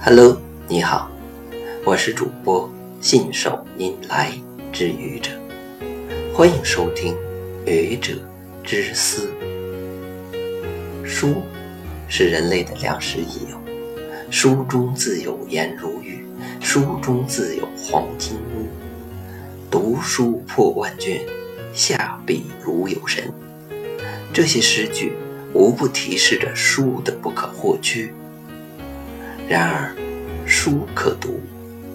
Hello，你好，我是主播信手拈来之愚者，欢迎收听愚者之思。书是人类的良师益友，书中自有颜如玉，书中自有黄金屋。读书破万卷，下笔如有神。这些诗句无不提示着书的不可或缺。然而，书可读，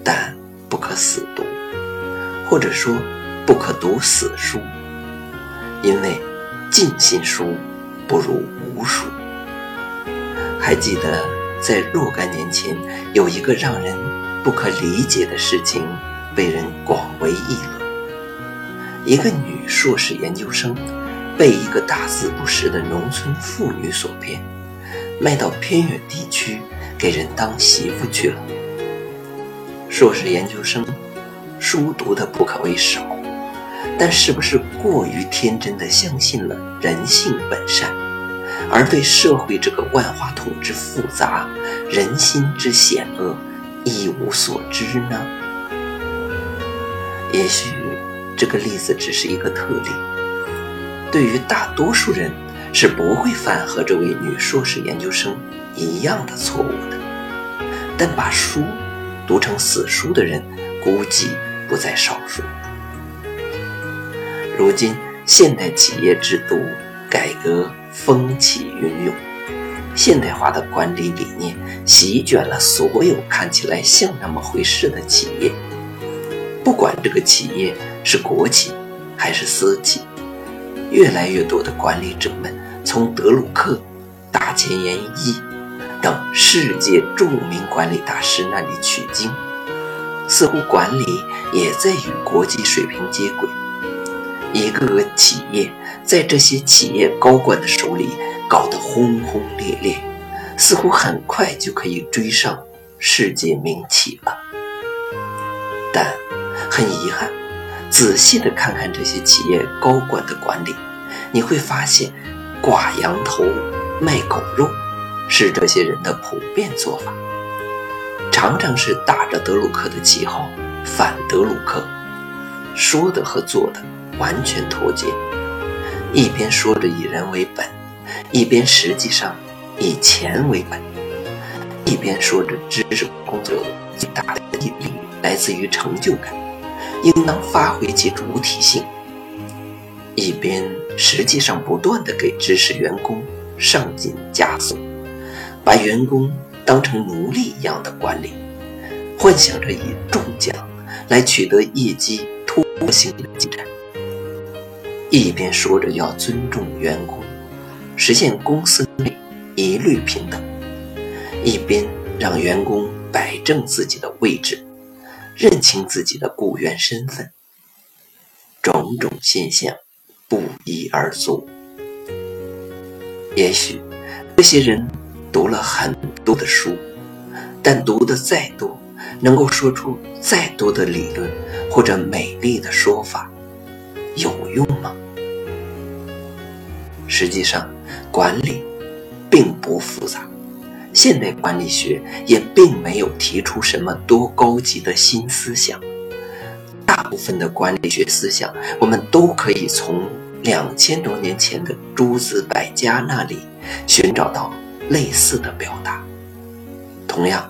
但不可死读，或者说不可读死书，因为尽信书不如无书。还记得在若干年前，有一个让人不可理解的事情被人广为议论：一个女硕士研究生被一个大字不识的农村妇女所骗，卖到偏远地区。给人当媳妇去了。硕士研究生，书读的不可谓少，但是不是过于天真的相信了人性本善，而对社会这个万花筒之复杂、人心之险恶一无所知呢？也许这个例子只是一个特例，对于大多数人是不会犯和这位女硕士研究生。一样的错误的，但把书读成死书的人估计不在少数。如今现代企业制度改革风起云涌，现代化的管理理念席卷了所有看起来像那么回事的企业，不管这个企业是国企还是私企，越来越多的管理者们从德鲁克、大前研一。等世界著名管理大师那里取经，似乎管理也在与国际水平接轨。一个个企业在这些企业高管的手里搞得轰轰烈烈，似乎很快就可以追上世界名企了。但很遗憾，仔细的看看这些企业高管的管理，你会发现挂羊头卖狗肉。是这些人的普遍做法，常常是打着德鲁克的旗号反德鲁克，说的和做的完全脱节，一边说着以人为本，一边实际上以钱为本；一边说着知识工作最大的意义来自于成就感，应当发挥其主体性；一边实际上不断的给知识员工上紧枷锁。把员工当成奴隶一样的管理，幻想着以中奖来取得业绩突破性的进展，一边说着要尊重员工，实现公司内一律平等，一边让员工摆正自己的位置，认清自己的雇员身份，种种现象不一而足。也许这些人。读了很多的书，但读的再多，能够说出再多的理论或者美丽的说法，有用吗？实际上，管理并不复杂，现代管理学也并没有提出什么多高级的新思想。大部分的管理学思想，我们都可以从两千多年前的诸子百家那里寻找到。类似的表达，同样，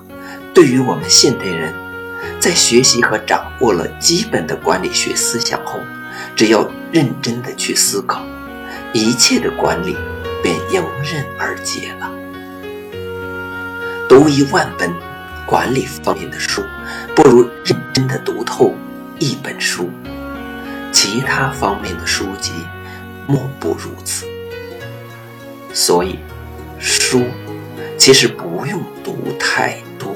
对于我们现代人，在学习和掌握了基本的管理学思想后，只要认真的去思考，一切的管理便迎刃而解了。读一万本管理方面的书，不如认真的读透一本书。其他方面的书籍，莫不如此。所以。书其实不用读太多。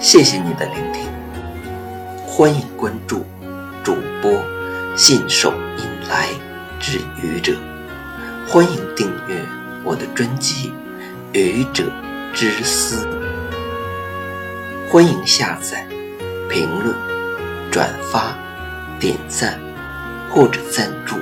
谢谢你的聆听，欢迎关注主播信手拈来之愚者，欢迎订阅我的专辑《愚者之思》，欢迎下载、评论、转发、点赞或者赞助。